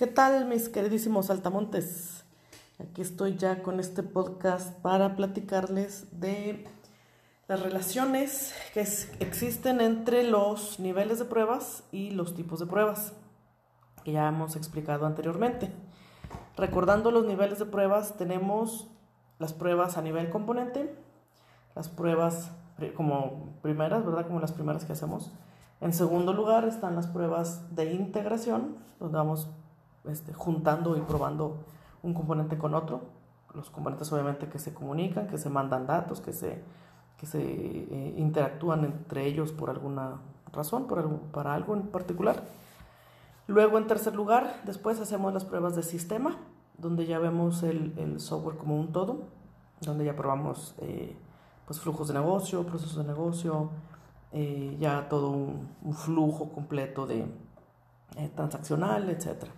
¿Qué tal mis queridísimos altamontes? Aquí estoy ya con este podcast para platicarles de las relaciones que existen entre los niveles de pruebas y los tipos de pruebas, que ya hemos explicado anteriormente. Recordando los niveles de pruebas, tenemos las pruebas a nivel componente, las pruebas como primeras, ¿verdad? Como las primeras que hacemos. En segundo lugar están las pruebas de integración, donde vamos este, juntando y probando un componente con otro. Los componentes obviamente que se comunican, que se mandan datos, que se, que se eh, interactúan entre ellos por alguna razón, por algo, para algo en particular. Luego, en tercer lugar, después hacemos las pruebas de sistema, donde ya vemos el, el software como un todo, donde ya probamos eh, pues, flujos de negocio, procesos de negocio, eh, ya todo un, flujo completo de transaccional, etcétera.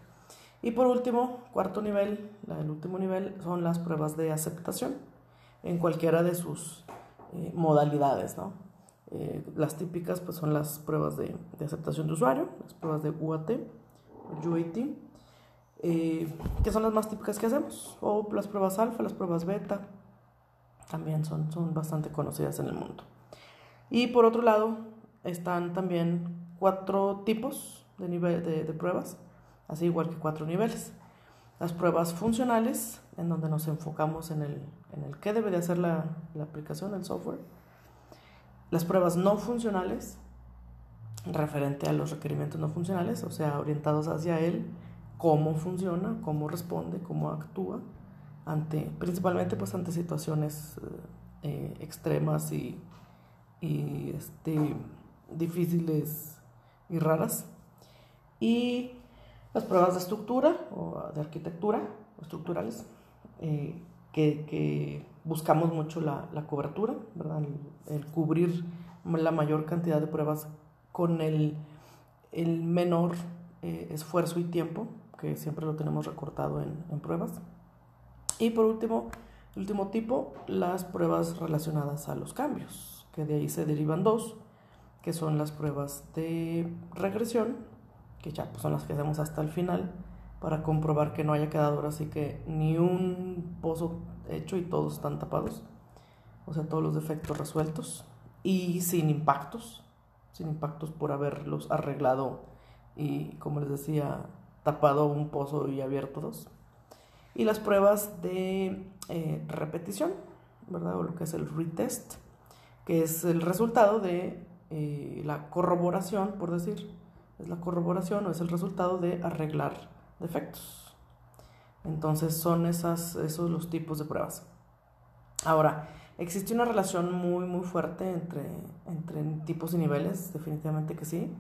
Y por último, cuarto nivel, el último nivel, son las pruebas de aceptación en cualquiera de sus eh, modalidades, ¿no? Eh, las típicas pues son las pruebas de, aceptación de usuario, las pruebas de UAT, UAT, eh, que son las más típicas que hacemos, o las pruebas alfa, las pruebas beta, también son, son bastante conocidas en el mundo. Y por otro lado, están también cuatro tipos de, nivel, de, de pruebas así igual que cuatro niveles. Las pruebas funcionales, en donde nos enfocamos en el, en el qué debe de hacer la, la aplicación, el software. Las pruebas no funcionales, referente a los requerimientos no funcionales, o sea, orientados hacia él, cómo funciona, cómo responde, cómo actúa, ante, principalmente pues ante situaciones eh, eh, extremas y, y este, difíciles y raras. Y las pruebas de estructura o de arquitectura, estructurales, eh, que, buscamos mucho la, cobertura, ¿verdad? El, cubrir la mayor cantidad de pruebas con el, menor eh, esfuerzo y tiempo, que siempre lo tenemos recortado en, en pruebas. Y por último, el último tipo, las pruebas relacionadas a los cambios, que de ahí se derivan dos, que son las pruebas de regresión que ya pues, son las que hacemos hasta el final para comprobar que no haya quedado ahora sí que ni un pozo hecho y todos están tapados, o sea, todos los defectos resueltos y sin impactos, sin impactos por haberlos arreglado y, como les decía, tapado un pozo y abierto dos. Y las pruebas de eh, repetición, ¿verdad? O lo que es el retest, que es el resultado de eh, la corroboración, por decir, es la corroboración o es el resultado de arreglar defectos. Entonces son esas, esos los tipos de pruebas. Ahora, existe una relación muy, muy fuerte entre, entre tipos y niveles, definitivamente que sí.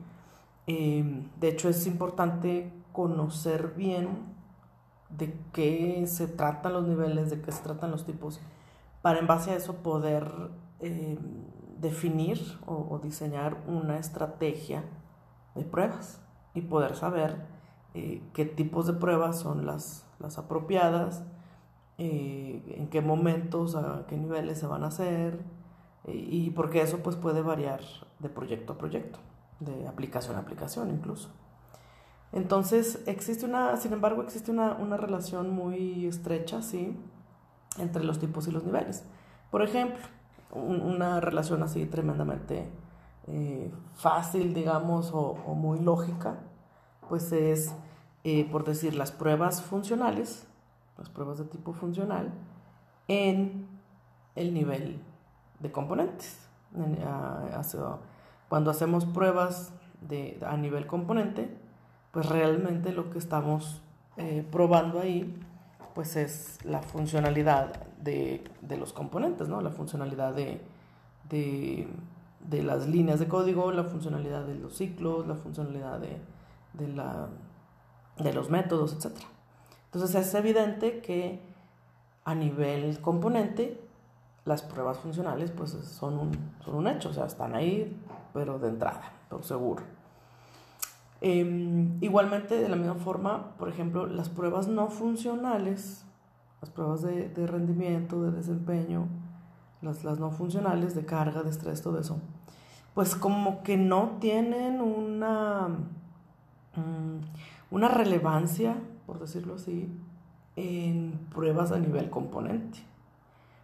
Em, de hecho, es importante conocer bien de qué se tratan los niveles, de qué se tratan los tipos, para en base a eso poder em, definir o diseñar una estrategia de pruebas y poder saber eh, qué tipos de pruebas son las, las apropiadas, eh, en qué momentos, a qué niveles se van a hacer eh, y porque eso pues puede variar de proyecto a proyecto, de aplicación a aplicación incluso. Entonces existe una, sin embargo, existe una, una relación muy estrecha, sí, entre los tipos y los niveles. Por ejemplo, una relación así tremendamente eh, fácil, digamos, o, muy lógica, pues es, eh, por decir, las pruebas funcionales, las pruebas de tipo funcional, en el nivel de componentes. Cuando hacemos pruebas de, a nivel componente, pues realmente lo que estamos eh, probando ahí, pues es la funcionalidad de, de los componentes, ¿no? La funcionalidad de, de de las líneas de código, la funcionalidad de los ciclos, la funcionalidad de, de, la, de los métodos, etc. Entonces es evidente que a nivel componente las pruebas funcionales pues son un, son un hecho, o sea, están ahí, pero de entrada, por seguro. Em, igualmente, de la misma forma, por ejemplo, las pruebas no funcionales, las pruebas de, de rendimiento, de desempeño, las, no funcionales de carga, de estrés, todo eso, pues como que no tienen una, mm, una relevancia por decirlo así, en pruebas a nivel componente.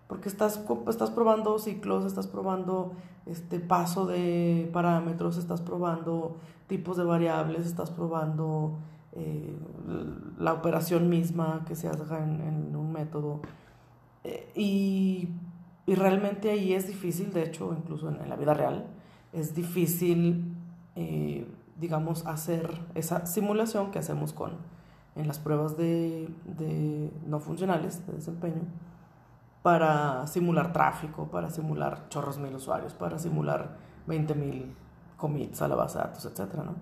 Porque estás, estás probando ciclos, estás probando este paso de parámetros, estás probando tipos de variables, estás probando eh, la operación misma que se haga en, un método. Eh, y, y, realmente ahí es difícil, de hecho, incluso en, la vida real, es difícil, eh, digamos, hacer esa simulación que hacemos con, en las pruebas de, de no funcionales de desempeño para simular tráfico, para simular chorros mil usuarios, para simular 20 mil commits a la base de datos, etcétera, ¿no?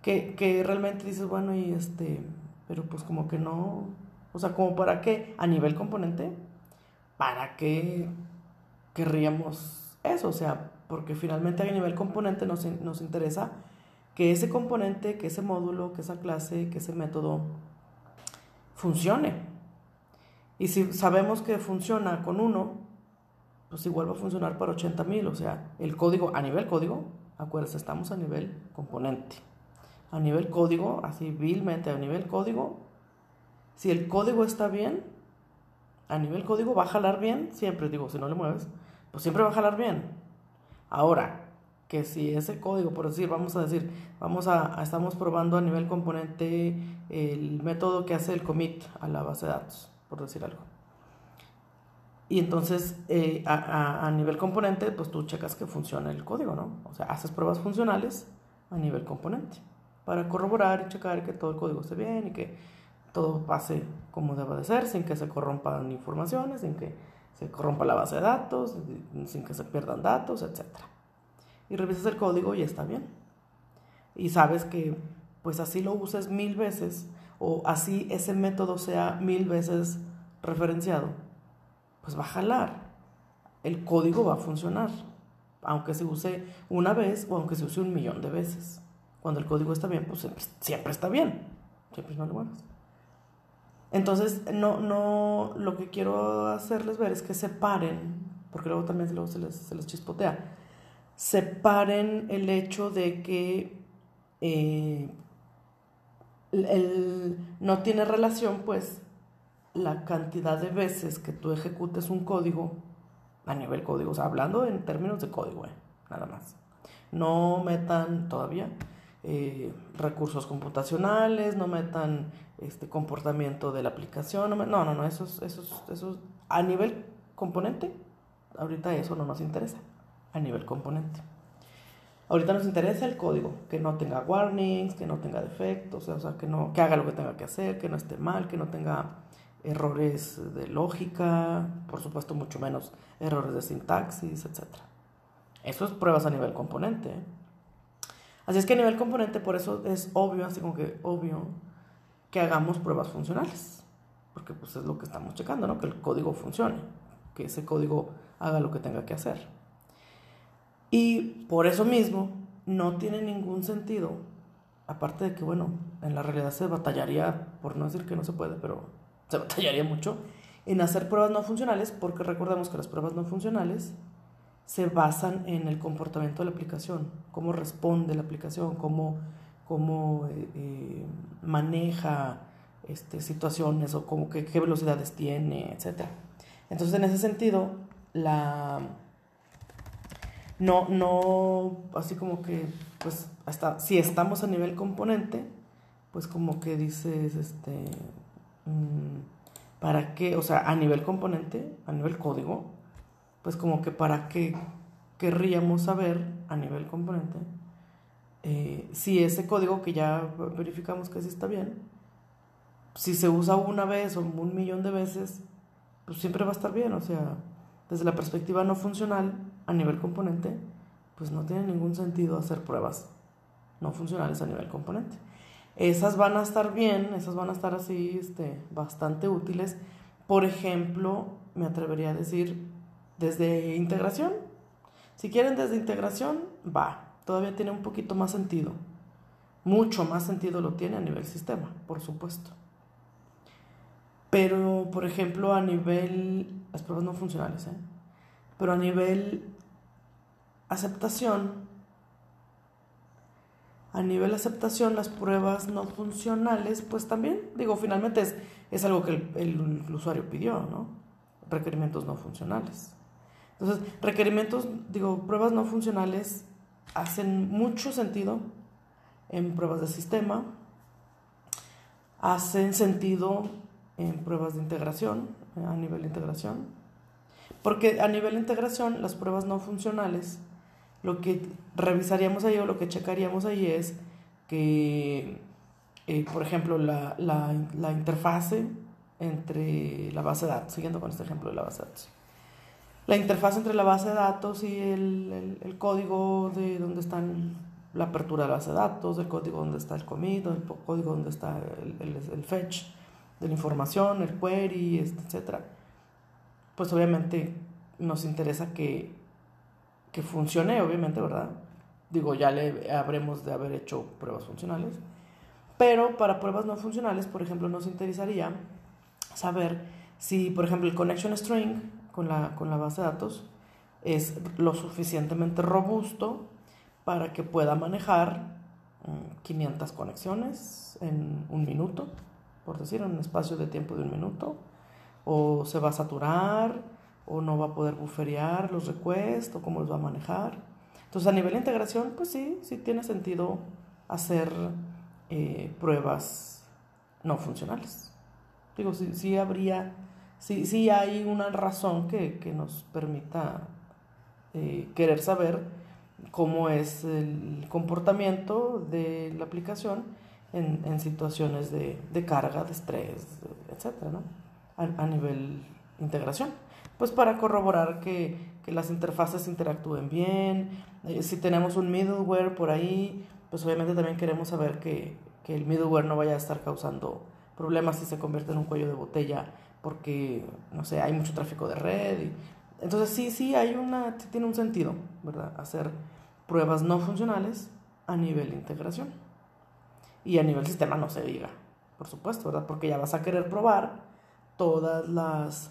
Que, que, realmente dices, bueno, y este, pero pues como que no, o sea, como para qué, a nivel componente, ¿para qué querríamos eso? O sea, porque finalmente a nivel componente nos, nos interesa que ese componente, que ese módulo, que esa clase, que ese método funcione. Y si sabemos que funciona con uno, pues igual va a funcionar para 80 mil. O sea, el código, a nivel código, acuérdense, estamos a nivel componente. A nivel código, así vilmente, a nivel código, si el código está bien, a nivel código va a jalar bien, siempre digo, si no le mueves, pues siempre va a jalar bien. Ahora, que si ese código, por decir, vamos a decir, vamos a, estamos probando a nivel componente el método que hace el commit a la base de datos, por decir algo. Y entonces, eh, a, a, nivel componente, pues tú checas que funciona el código, ¿no? O sea, haces pruebas funcionales a nivel componente para corroborar y checar que todo el código esté bien y que todo pase como debe de ser, sin que se corrompan informaciones, sin que se corrompa la base de datos, sin que se pierdan datos, etcétera y revisas el código y está bien. Y sabes que pues así lo uses mil veces o así ese método sea mil veces referenciado, pues va a jalar. El código va a funcionar, aunque se use una vez o aunque se use un millón de veces. Cuando el código está bien, pues siempre, está bien. Siempre no lo Entonces, no, no, lo que quiero hacerles ver es que separen, porque luego también luego se, les, se les chispotea separen el hecho de que eh, no tiene relación, pues, la cantidad de veces que tú ejecutes un código a nivel código, o sea, hablando en términos de código, eh, nada más. No metan todavía eh, recursos computacionales, no metan este comportamiento de la aplicación, no, no, no, eso, eso, eso, a nivel componente, ahorita eso no nos interesa a nivel componente. Ahorita nos interesa el código, que no tenga warnings, que no tenga defectos, o sea, que, no, que haga lo que tenga que hacer, que no esté mal, que no tenga errores de lógica, por supuesto mucho menos errores de sintaxis, etc. Eso es pruebas a nivel componente. ¿eh? Así es que a nivel componente, por eso es obvio, así como que obvio, que hagamos pruebas funcionales, porque pues es lo que estamos checando, ¿no? Que el código funcione, que ese código haga lo que tenga que hacer. Y por eso mismo no tiene ningún sentido, aparte de que, bueno, en la realidad se batallaría, por no decir que no se puede, pero se batallaría mucho, en hacer pruebas no funcionales, porque recordemos que las pruebas no funcionales se basan en el comportamiento de la aplicación, cómo responde la aplicación, cómo, cómo eh, eh, maneja este, situaciones o cómo, qué, qué velocidades tiene, etc. Entonces, en ese sentido, la no, no, así como que, pues, hasta si estamos a nivel componente, pues como que dices, este, mm, ¿para qué? O sea, a nivel componente, a nivel código, pues como que para qué querríamos saber a nivel componente eh, si ese código que ya verificamos que sí está bien, si se usa una vez o un millón de veces, pues siempre va a estar bien, o sea, desde la perspectiva no funcional, a nivel componente, pues no tiene ningún sentido hacer pruebas no funcionales a nivel componente. Esas van a estar bien, esas van a estar así este, bastante útiles. Por ejemplo, me atrevería a decir desde integración. Si quieren desde integración, va, todavía tiene un poquito más sentido. Mucho más sentido lo tiene a nivel sistema, por supuesto. Pero, por ejemplo, a nivel, las pruebas no funcionales, ¿eh? pero a nivel aceptación, a nivel aceptación, las pruebas no funcionales, pues también, digo, finalmente es, es algo que el, el, usuario pidió, ¿no? Requerimientos no funcionales. Entonces, requerimientos, digo, pruebas no funcionales hacen mucho sentido en pruebas de sistema, hacen sentido en pruebas de integración, a nivel de integración, porque a nivel de integración las pruebas no funcionales lo que revisaríamos ahí o lo que checaríamos ahí es que, eh, por ejemplo, la, la, la, interfase entre la base de datos, siguiendo con este ejemplo de la base de datos, la interfase entre la base de datos y el, el, código de donde están la apertura de la base de datos, el código donde está el commit, el código donde está el, el fetch de la información, el query, etc. Pues obviamente nos interesa que que funcione, obviamente, ¿verdad? Digo, ya le habremos de haber hecho pruebas funcionales. Pero para pruebas no funcionales, por ejemplo, nos interesaría saber si, por ejemplo, el connection string con la, con la base de datos es lo suficientemente robusto para que pueda manejar 500 mm, conexiones en un minuto, por decir, en un espacio de tiempo de un minuto, o se va a saturar, o no va a poder bufferear los requests o cómo los va a manejar. Entonces a nivel de integración, pues sí, sí tiene sentido hacer eh, pruebas no funcionales. Digo, sí, sí habría, sí, sí hay una razón que, que nos permita eh, querer saber cómo es el comportamiento de la aplicación en, en situaciones de, de, carga, de estrés, etcétera, ¿no? a, a nivel integración pues para corroborar que, las interfaces interactúen bien. Eh, si tenemos un middleware por ahí, pues obviamente también queremos saber que, el middleware no vaya a estar causando problemas si se convierte en un cuello de botella porque, no sé, hay mucho tráfico de red. Entonces sí, sí, hay una, tiene un sentido, ¿verdad? Hacer pruebas no funcionales a nivel integración. Y a nivel sistema no se diga, por supuesto, ¿verdad? Porque ya vas a querer probar todas las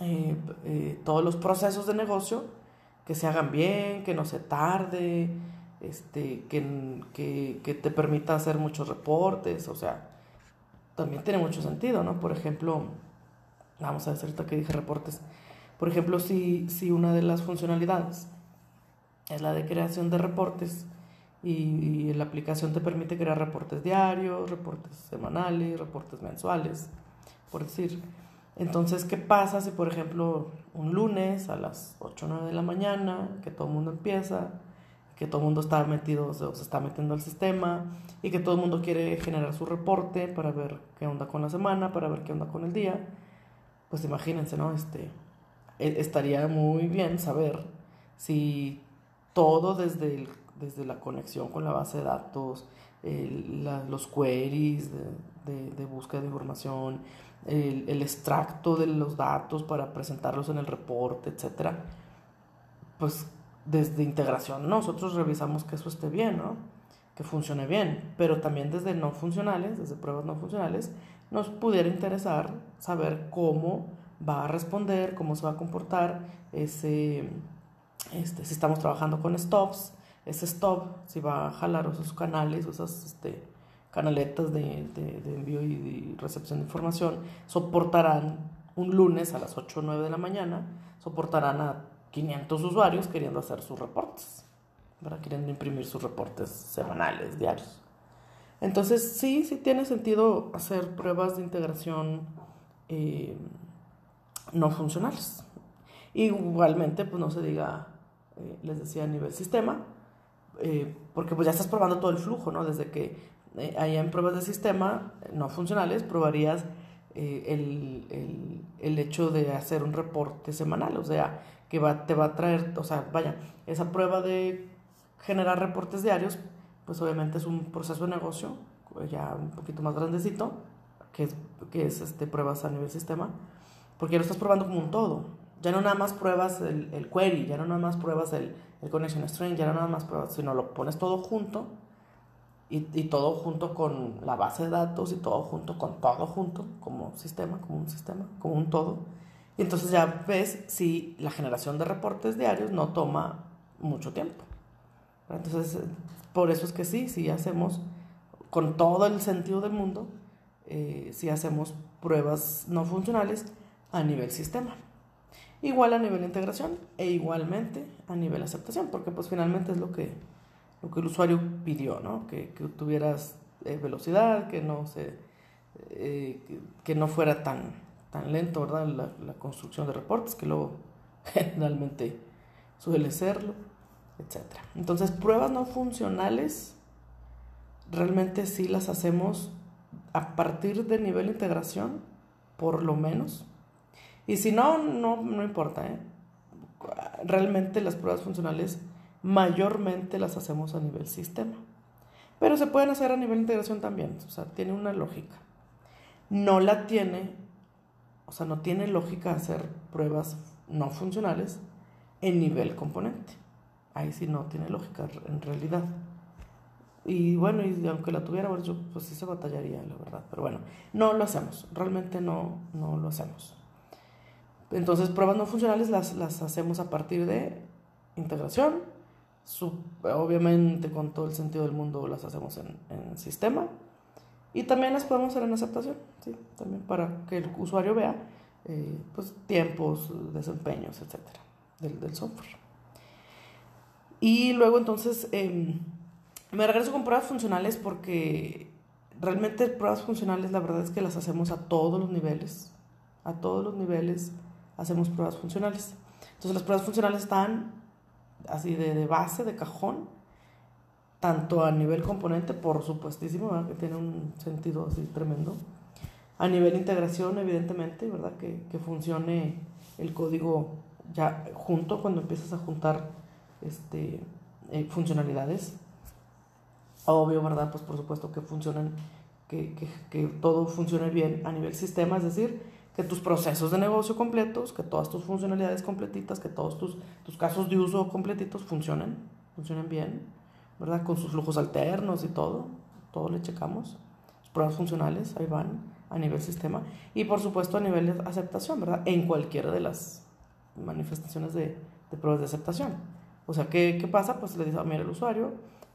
eh, eh, todos los procesos de negocio que se hagan bien, que no se tarde, este, que, que, que, te permita hacer muchos reportes, o sea, también tiene mucho sentido, ¿no? Por ejemplo, vamos a decir ahorita que dije reportes, por ejemplo, si, si una de las funcionalidades es la de creación de reportes y, la aplicación te permite crear reportes diarios, reportes semanales, reportes mensuales, por decir, entonces, ¿qué pasa si, por ejemplo, un lunes a las 8 o 9 de la mañana, que todo el mundo empieza, que todo el mundo está metido, o se está metiendo al sistema y que todo el mundo quiere generar su reporte para ver qué onda con la semana, para ver qué onda con el día? Pues imagínense, ¿no? Este, e, estaría muy bien saber si todo desde, desde la conexión con la base de datos, los queries de, de búsqueda de información, el, el, extracto de los datos para presentarlos en el reporte, etcétera, pues desde integración nosotros revisamos que eso esté bien, ¿no? que funcione bien, pero también desde no funcionales, desde pruebas no funcionales, nos pudiera interesar saber cómo va a responder, cómo se va a comportar ese, este, si estamos trabajando con stops, ese stop, si va a jalar esos canales, esas este, canaletas de, de, envío y recepción de información soportarán un lunes a las 8 o 9 de la mañana, soportarán a 500 usuarios queriendo hacer sus reportes, ¿verdad? queriendo imprimir sus reportes semanales, diarios. Entonces sí, sí tiene sentido hacer pruebas de integración eh, no funcionales. Igualmente, pues no se diga, eh, les decía, a nivel sistema, eh, porque pues ya estás probando todo el flujo, ¿no? Desde que eh, ahí en pruebas de sistema no funcionales probarías eh, el, el, el, hecho de hacer un reporte semanal, o sea, que va, te va a traer, o sea, vaya, esa prueba de generar reportes diarios, pues obviamente es un proceso de negocio ya un poquito más grandecito, que es, que es este, pruebas a nivel sistema, porque lo estás probando como un todo. Ya no nada más pruebas el, el query, ya no nada más pruebas el, el connection string, ya no nada más pruebas, sino lo pones todo junto y, y, todo junto con la base de datos y todo junto con todo junto, como sistema, como un sistema, como un todo. Y entonces ya ves si la generación de reportes diarios no toma mucho tiempo. Entonces, por eso es que sí, sí hacemos, con todo el sentido del mundo, eh, si hacemos pruebas no funcionales a nivel sistema. Igual a nivel integración e igualmente a nivel aceptación, porque pues finalmente es lo que, lo que el usuario pidió, ¿no? Que, que tuvieras eh, velocidad, que no, se, eh, que, no fuera tan, tan lento, ¿verdad? La, construcción de reportes, que luego generalmente suele serlo, etc. Entonces, pruebas no funcionales realmente sí las hacemos a partir de nivel integración, por lo menos. Y si no, no, no importa. ¿eh? Realmente las pruebas funcionales mayormente las hacemos a nivel sistema. Pero se pueden hacer a nivel integración también. O sea, tiene una lógica. No la tiene, o sea, no tiene lógica hacer pruebas no funcionales en nivel componente. Ahí sí no tiene lógica en realidad. Y bueno, y aunque la tuviera, yo pues sí se batallaría, la verdad. Pero bueno, no lo hacemos, realmente no, no lo hacemos. Entonces, pruebas no funcionales las, las hacemos a partir de integración, obviamente con todo el sentido del mundo las hacemos en, en, sistema y también las podemos hacer en aceptación, ¿sí? también para que el usuario vea eh, pues, tiempos, desempeños, etcétera, del, del software. Y luego entonces... Eh, me regreso con pruebas funcionales porque realmente pruebas funcionales la verdad es que las hacemos a todos los niveles. A todos los niveles hacemos pruebas funcionales. Entonces las pruebas funcionales están así de, base, de cajón, tanto a nivel componente, por supuestísimo, que tiene un sentido así tremendo. A nivel integración, evidentemente, ¿verdad? Que, que funcione el código ya junto cuando empiezas a juntar este, eh, funcionalidades obvio, ¿verdad? Pues por supuesto que funcionen, que, que, que, todo funcione bien a nivel sistema, es decir, que tus procesos de negocio completos, que todas tus funcionalidades completitas, que todos tus, tus casos de uso completitos funcionen, funcionen bien, ¿verdad? Con sus flujos alternos y todo, todo le checamos. Pruebas funcionales, ahí van, a nivel sistema. Y por supuesto a nivel de aceptación, ¿verdad? En cualquiera de las manifestaciones de, pruebas de aceptación. O sea, ¿qué, qué pasa? Pues le dice, ah, mira, el usuario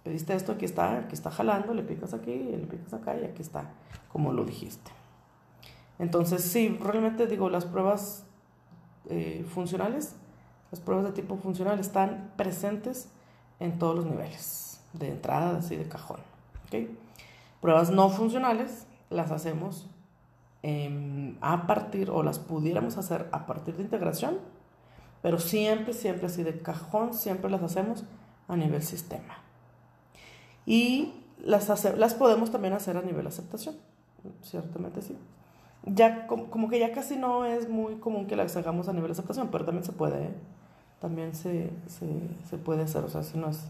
pediste esto, aquí está, aquí está jalando, le picas aquí, le picas acá y aquí está, como lo dijiste. Entonces, sí, realmente digo, las pruebas eh, funcionales, las pruebas de tipo funcional están presentes en todos los niveles, de entrada, así de cajón. ¿okay? Pruebas no funcionales las hacemos a partir, o las pudiéramos hacer a partir de integración, pero siempre, siempre así de cajón, siempre las hacemos a nivel sistema. Y las, las podemos también hacer a nivel aceptación, ciertamente sí. Ya como, que ya casi no es muy común que las hagamos a nivel aceptación, pero también se puede, ¿eh? también se, se, puede hacer, o sea, si no es,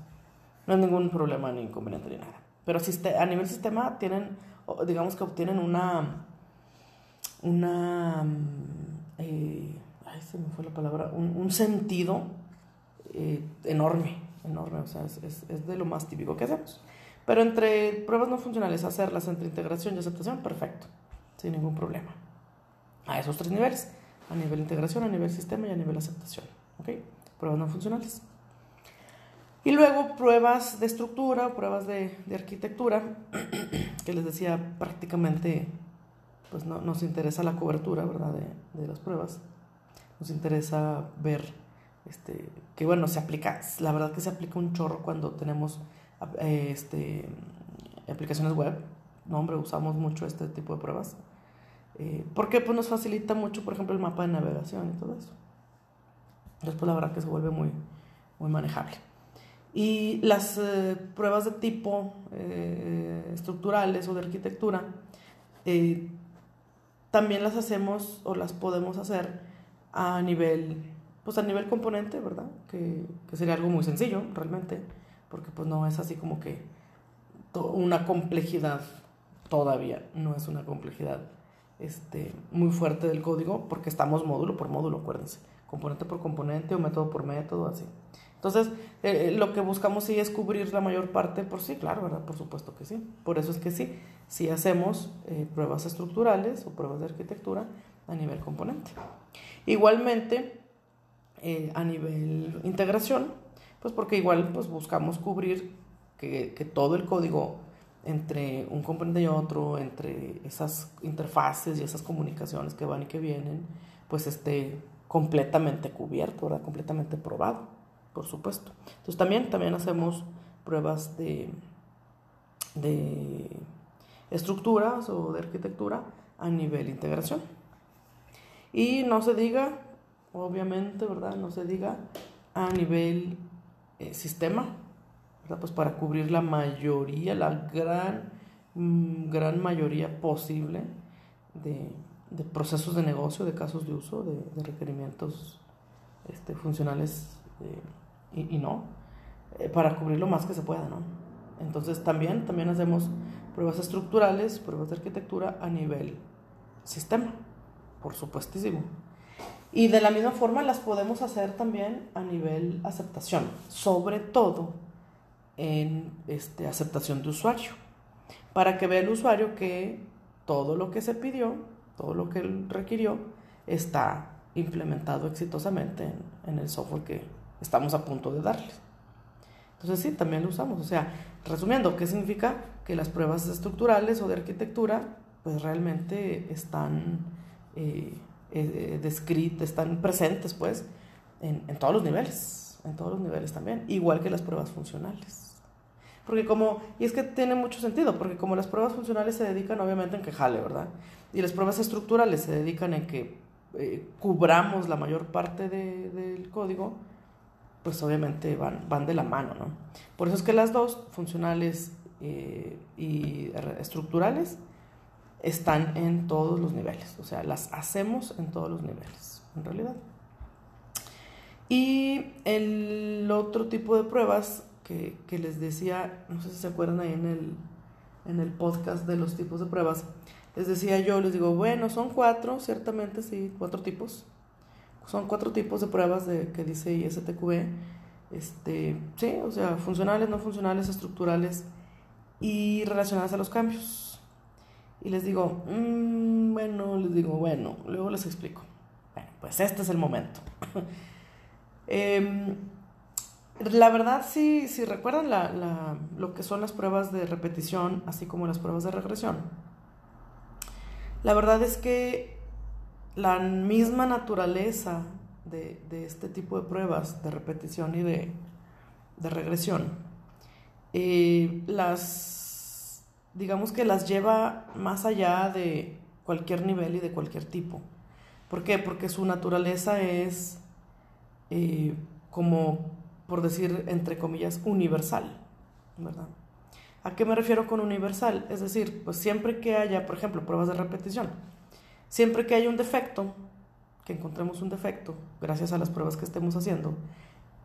no es ningún problema ni inconveniente ni nada. Pero si a nivel sistema tienen, digamos que obtienen una, una, eh, ay, se me fue la palabra, un, sentido eh, enorme enorme, o sea, es, es, de lo más típico que hacemos. Pero entre pruebas no funcionales, hacerlas entre integración y aceptación, perfecto, sin ningún problema. A esos tres niveles, a nivel integración, a nivel sistema y a nivel aceptación. ¿Ok? Pruebas no funcionales. Y luego pruebas de estructura, pruebas de, de arquitectura, que les decía prácticamente, pues no, nos interesa la cobertura, ¿verdad? De, de las pruebas. Nos interesa ver este, que bueno, se aplica, la verdad que se aplica un chorro cuando tenemos eh, este, aplicaciones web, no hombre, usamos mucho este tipo de pruebas, eh, porque pues nos facilita mucho, por ejemplo, el mapa de navegación y todo eso. Después la verdad que se vuelve muy, muy manejable. Y las eh, pruebas de tipo estructurales o de arquitectura, también las hacemos o las podemos hacer a nivel pues a nivel componente, ¿verdad? Que, sería algo muy sencillo, realmente, porque pues no es así como que una complejidad todavía, no es una complejidad este, muy fuerte del código, porque estamos módulo por módulo, acuérdense, componente por componente o método por método, así. Entonces, eh, eh, lo que buscamos sí es cubrir la mayor parte, por sí, claro, ¿verdad? Por supuesto que sí. Por eso es que sí, sí hacemos eh, pruebas estructurales o pruebas de arquitectura a nivel componente. Igualmente, a nivel integración, Pues porque igual pues buscamos cubrir que, que todo el código entre un componente y otro, entre esas interfaces y esas comunicaciones que van y que vienen, pues esté completamente cubierto, ¿verdad? completamente probado, por supuesto. Entonces también, también hacemos pruebas de, de estructuras o de arquitectura a nivel integración. Y no se diga, obviamente, ¿verdad? No se diga a nivel eh, sistema, ¿verdad? Pues para cubrir la mayoría, la gran, mm, gran mayoría posible de, de, procesos de negocio, de casos de uso, de, requerimientos este, funcionales eh, y, y, no, eh, para cubrir lo más que se pueda, ¿no? Entonces también, también hacemos pruebas estructurales, pruebas de arquitectura a nivel sistema, por supuestísimo. Y de la misma forma las podemos hacer también a nivel aceptación, sobre todo en este, aceptación de usuario, para que vea el usuario que todo lo que se pidió, todo lo que él requirió, está implementado exitosamente en, en el software que estamos a punto de darle. Entonces sí, también lo usamos. O sea, resumiendo, ¿qué significa? Que las pruebas estructurales o de arquitectura pues realmente están eh, eh, descritas, están presentes pues en, en, todos los niveles, en todos los niveles también, igual que las pruebas funcionales. Porque como, y es que tiene mucho sentido, porque como las pruebas funcionales se dedican obviamente en que jale, ¿verdad? Y las pruebas estructurales se dedican en que eh, cubramos la mayor parte de, del código, pues obviamente van, van de la mano, ¿no? Por eso es que las dos, funcionales eh, y estructurales, están en todos los niveles, o sea, las hacemos en todos los niveles, en realidad. Y el otro tipo de pruebas que, que les decía, no sé si se acuerdan ahí en el, en el podcast de los tipos de pruebas, les decía yo, les digo, bueno, son cuatro, ciertamente sí, cuatro tipos. Son cuatro tipos de pruebas de, que dice ISTQB. Este, sí, o sea, funcionales, no funcionales, estructurales y relacionadas a los cambios. Y les digo, mmm, bueno, les digo, bueno, luego les explico. Bueno, pues este es el momento. eh, la verdad, si, si recuerdan la, la, lo que son las pruebas de repetición, así como las pruebas de regresión, la verdad es que la misma naturaleza de, de este tipo de pruebas de repetición y de, de regresión, eh, las digamos que las lleva más allá de cualquier nivel y de cualquier tipo. ¿Por qué? Porque su naturaleza es eh, como, por decir, entre comillas, universal, ¿verdad? ¿A qué me refiero con universal? Es decir, pues siempre que haya, por ejemplo, pruebas de repetición, siempre que haya un defecto, que encontremos un defecto, gracias a las pruebas que estemos haciendo,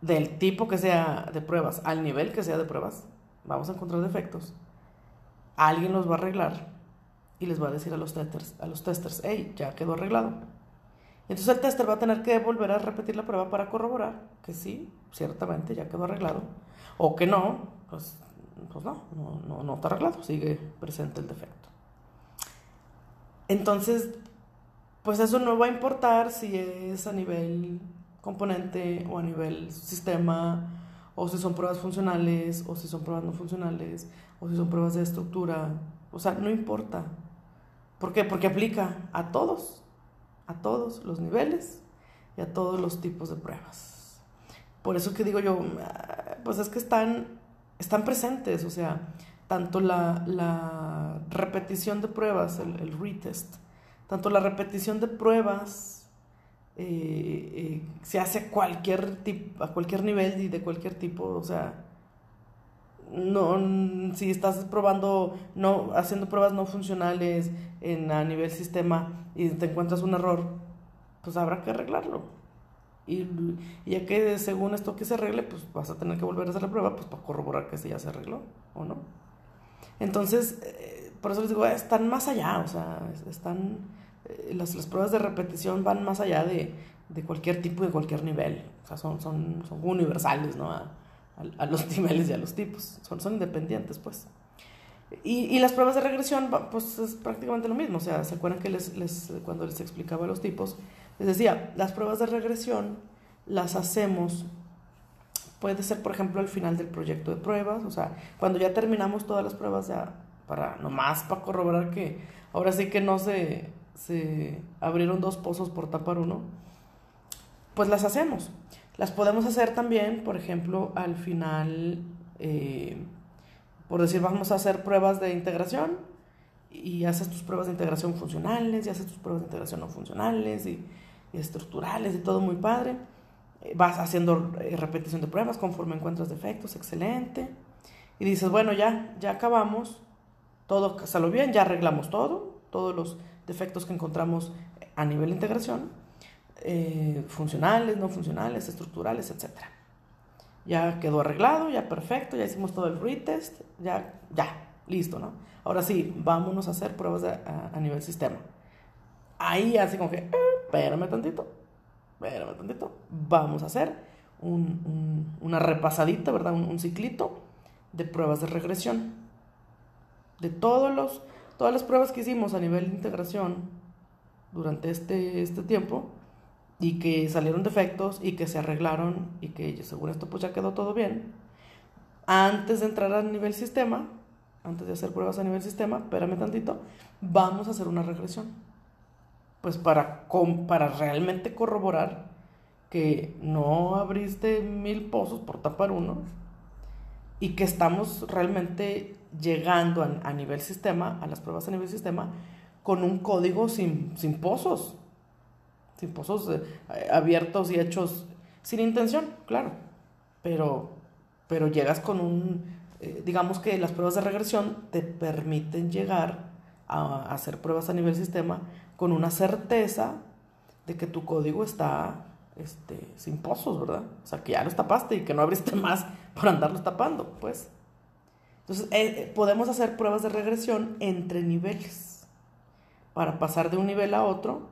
del tipo que sea de pruebas, al nivel que sea de pruebas, vamos a encontrar defectos alguien los va a arreglar y les va a decir a los testers, a los testers, hey, ya quedó arreglado. entonces el tester va a tener que volver a repetir la prueba para corroborar que sí, ciertamente ya quedó arreglado. O que no, pues, pues no, no, no, no está arreglado, sigue presente el defecto. Entonces, pues eso no va a importar si es a nivel componente o a nivel sistema, o si son pruebas funcionales, o si son pruebas no funcionales, o si son pruebas de estructura, o sea, no importa. ¿Por qué? Porque aplica a todos, a todos los niveles y a todos los tipos de pruebas. Por eso que digo yo, pues es que están, están presentes, o sea, tanto la, la repetición de pruebas, el, el, retest, tanto la repetición de pruebas eh, eh, se hace a cualquier, tipo, a cualquier nivel y de cualquier tipo, o sea, no, si estás probando, no, haciendo pruebas no funcionales en, a nivel sistema y te encuentras un error, pues habrá que arreglarlo. Y, ya que según esto que se arregle, pues vas a tener que volver a hacer la prueba pues para corroborar que ya se arregló o no. Entonces, eh, por eso les digo, están más allá, o sea, están, eh, las, las, pruebas de repetición van más allá de, de cualquier tipo, de cualquier nivel, o sea, son, son, son universales, ¿no? a, los niveles y a los tipos. Son, son independientes, pues. Y, y, las pruebas de regresión, pues es prácticamente lo mismo. O sea, ¿se acuerdan que les, les, cuando les explicaba los tipos? Les decía, las pruebas de regresión las hacemos puede ser, por ejemplo, al final del proyecto de pruebas, o sea, cuando ya terminamos todas las pruebas ya para nomás para corroborar que ahora sí que no se, se abrieron dos pozos por tapar uno, pues las hacemos. Las podemos hacer también, por ejemplo, al final, eh, por decir, vamos a hacer pruebas de integración y haces tus pruebas de integración funcionales y haces tus pruebas de integración no funcionales y, estructurales y todo muy padre. Eh, vas haciendo eh, repetición de pruebas conforme encuentras defectos, excelente. Y dices, bueno, ya, ya acabamos, todo salió bien, ya arreglamos todo, todos los defectos que encontramos a nivel de integración, eh, funcionales, no funcionales, estructurales, etc. Ya quedó arreglado, ya perfecto, ya hicimos todo el retest, ya, ya, listo, ¿no? Ahora sí, vámonos a hacer pruebas a, nivel sistema. Ahí así como que, eh, espérame tantito, espérame tantito, vamos a hacer una repasadita, ¿verdad? Un, un, ciclito de pruebas de regresión. De todos los, todas las pruebas que hicimos a nivel de integración durante este, este tiempo y que salieron defectos y que se arreglaron y que según esto pues ya quedó todo bien. Antes de entrar a nivel sistema, antes de hacer pruebas a nivel sistema, espérame tantito, vamos a hacer una regresión. Pues para, para realmente corroborar que no abriste mil pozos por tapar uno y que estamos realmente llegando a, nivel sistema, a las pruebas a nivel sistema, con un código sin, pozos, sin pozos eh, abiertos y hechos sin intención, claro, pero, pero llegas con un eh, digamos que las pruebas de regresión te permiten llegar a, hacer pruebas a nivel sistema con una certeza de que tu código está este, sin pozos, ¿verdad? O sea, que ya los tapaste y que no abriste más por andarlos tapando, pues. Entonces, eh, eh, podemos hacer pruebas de regresión entre niveles. Para pasar de un nivel a otro,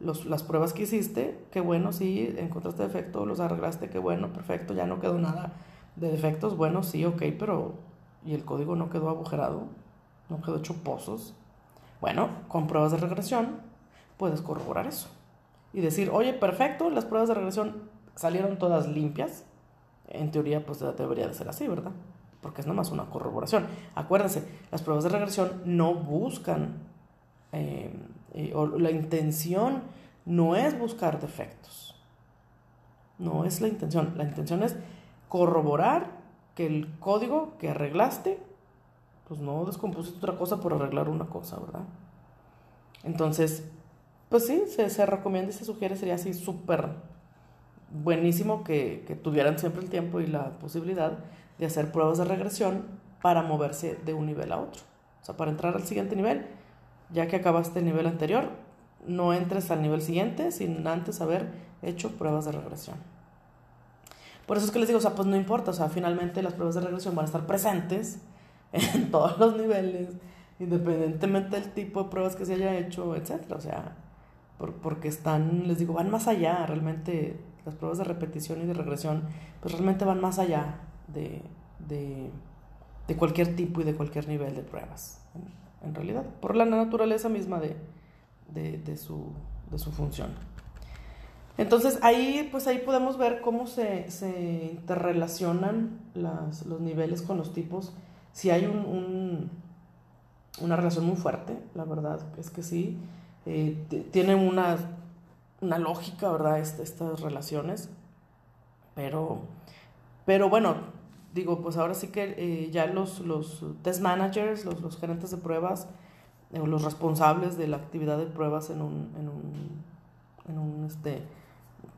los, las pruebas que hiciste, qué bueno, sí, encontraste defecto, los arreglaste, qué bueno, perfecto, ya no quedó nada de defectos, bueno, sí, ok, pero ¿y el código no quedó agujerado? ¿No quedó hecho pozos? Bueno, con pruebas de regresión puedes corroborar eso. Y decir, oye, perfecto, las pruebas de regresión salieron todas limpias. En teoría, pues debería de ser así, ¿verdad? Porque es nomás una corroboración. Acuérdense, las pruebas de regresión no buscan, eh, eh, o la intención no es buscar defectos. No es la intención. La intención es corroborar que el código que arreglaste, pues no descompusiste otra cosa por arreglar una cosa, ¿verdad? Entonces, pues sí, se, recomienda y se sugiere, sería así súper buenísimo que, que tuvieran siempre el tiempo y la posibilidad de hacer pruebas de regresión para moverse de un nivel a otro. O sea, para entrar al siguiente nivel, ya que acabaste el nivel anterior, no entres al nivel siguiente sin antes haber hecho pruebas de regresión. Por eso es que les digo, o sea, pues no importa, o sea, finalmente las pruebas de regresión van a estar presentes en todos los niveles, independientemente del tipo de pruebas que se haya hecho, etcétera, o sea, porque están, les digo, van más allá, realmente las pruebas de repetición y de regresión, pues realmente van más allá de, de, de cualquier tipo y de cualquier nivel de pruebas, en, realidad, por la naturaleza misma de, de, su, de su función. Entonces ahí, pues ahí podemos ver cómo se, se interrelacionan las, los niveles con los tipos. Si hay un, una relación muy fuerte, la verdad es que sí. Eh, tienen una, una lógica, ¿verdad? estas relaciones. Pero, pero bueno, digo, pues ahora sí que eh, ya los, los test managers, los, los gerentes de pruebas, o los responsables de la actividad de pruebas en un, en un, en un este,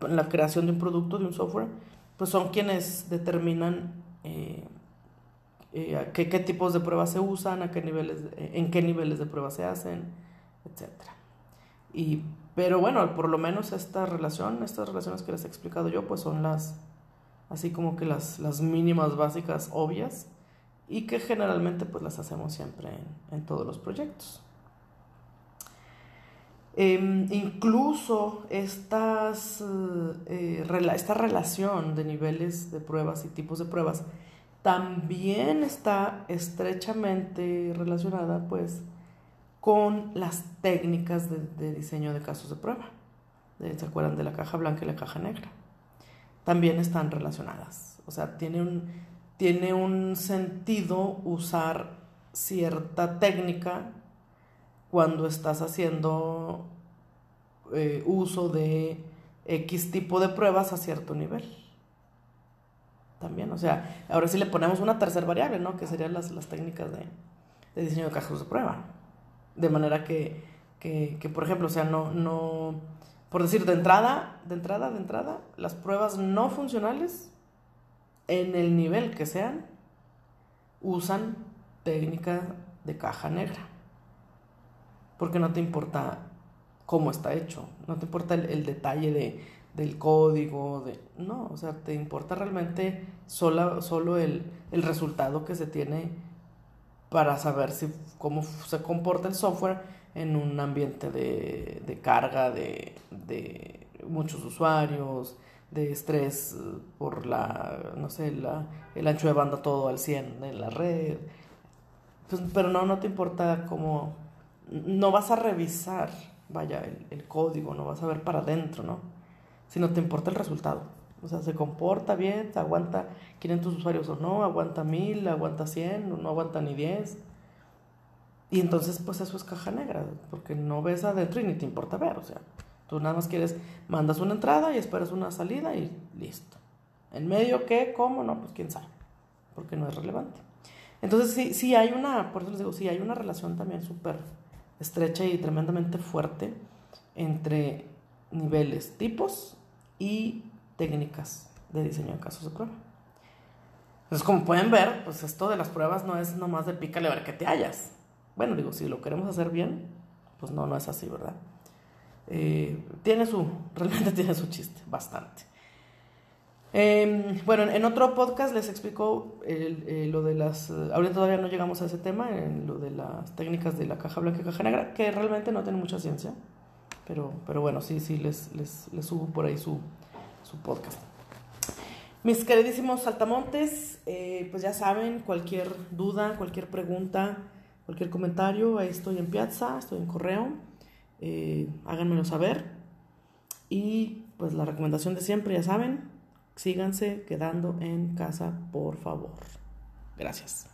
en la creación de un producto, de un software, pues son quienes determinan eh, eh, qué, tipos de pruebas se usan, a qué niveles, en qué niveles de pruebas se hacen, etc. Y, pero bueno, por lo menos esta relación, estas relaciones que les he explicado yo, pues son las, así como que las, las mínimas básicas obvias y que generalmente pues las hacemos siempre en, en todos los proyectos. Em, incluso estas, eh, esta relación de niveles de pruebas y tipos de pruebas también está estrechamente relacionada pues con las técnicas de, diseño de casos de prueba. ¿Se acuerdan de la caja blanca y la caja negra? También están relacionadas. O sea, tiene un, tiene un sentido usar cierta técnica cuando estás haciendo eh, uso de X tipo de pruebas a cierto nivel. También, o sea, ahora sí le ponemos una tercera variable, ¿no? Que serían las, las técnicas de, diseño de casos de prueba. De manera que, que, por ejemplo, o sea, no, no, por decir, de entrada, de entrada, de entrada, las pruebas no funcionales, en el nivel que sean, usan técnica de caja negra. Porque no te importa cómo está hecho, no te importa el, detalle de, del código, de, no, o sea, te importa realmente solo, el, el resultado que se tiene para saber si, cómo se comporta el software en un ambiente de, de carga de, de, muchos usuarios, de estrés por la, no sé, la, el ancho de banda todo al 100 en la red. Pues, pero no, no te importa cómo, no vas a revisar vaya, el, código, no vas a ver para adentro, ¿no? Sino te importa el resultado. O sea, se comporta bien, aguanta 500 usuarios o no, aguanta 1000, aguanta 100, no aguanta ni 10. Y entonces, pues eso es caja negra, porque no ves adentro y ni te importa ver. O sea, tú nada más quieres, mandas una entrada y esperas una salida y listo. ¿En medio qué? ¿Cómo? No, pues quién sabe, porque no es relevante. Entonces, sí, sí hay una, por eso les digo, sí hay una relación también súper estrecha y tremendamente fuerte entre niveles, tipos y técnicas de diseño de casos de prueba. Entonces, como pueden ver, pues esto de las pruebas no es nomás de pícale a ver que te hallas. Bueno, digo, si lo queremos hacer bien, pues no, no es así, ¿verdad? Eh, tiene su, realmente tiene su chiste, bastante. Em, bueno, en otro podcast les explico eh, lo de las. Eh, ahorita todavía no llegamos a ese tema, en lo de las técnicas de la caja blanca y caja negra, que realmente no tienen mucha ciencia. Pero, pero bueno, sí, sí, les, les, les subo por ahí su, su podcast. Mis queridísimos saltamontes, eh, pues ya saben, cualquier duda, cualquier pregunta, cualquier comentario, ahí estoy en Piazza, estoy en correo. háganmelo saber. Y pues la recomendación de siempre, ya saben, síganse quedando en casa, por favor. Gracias.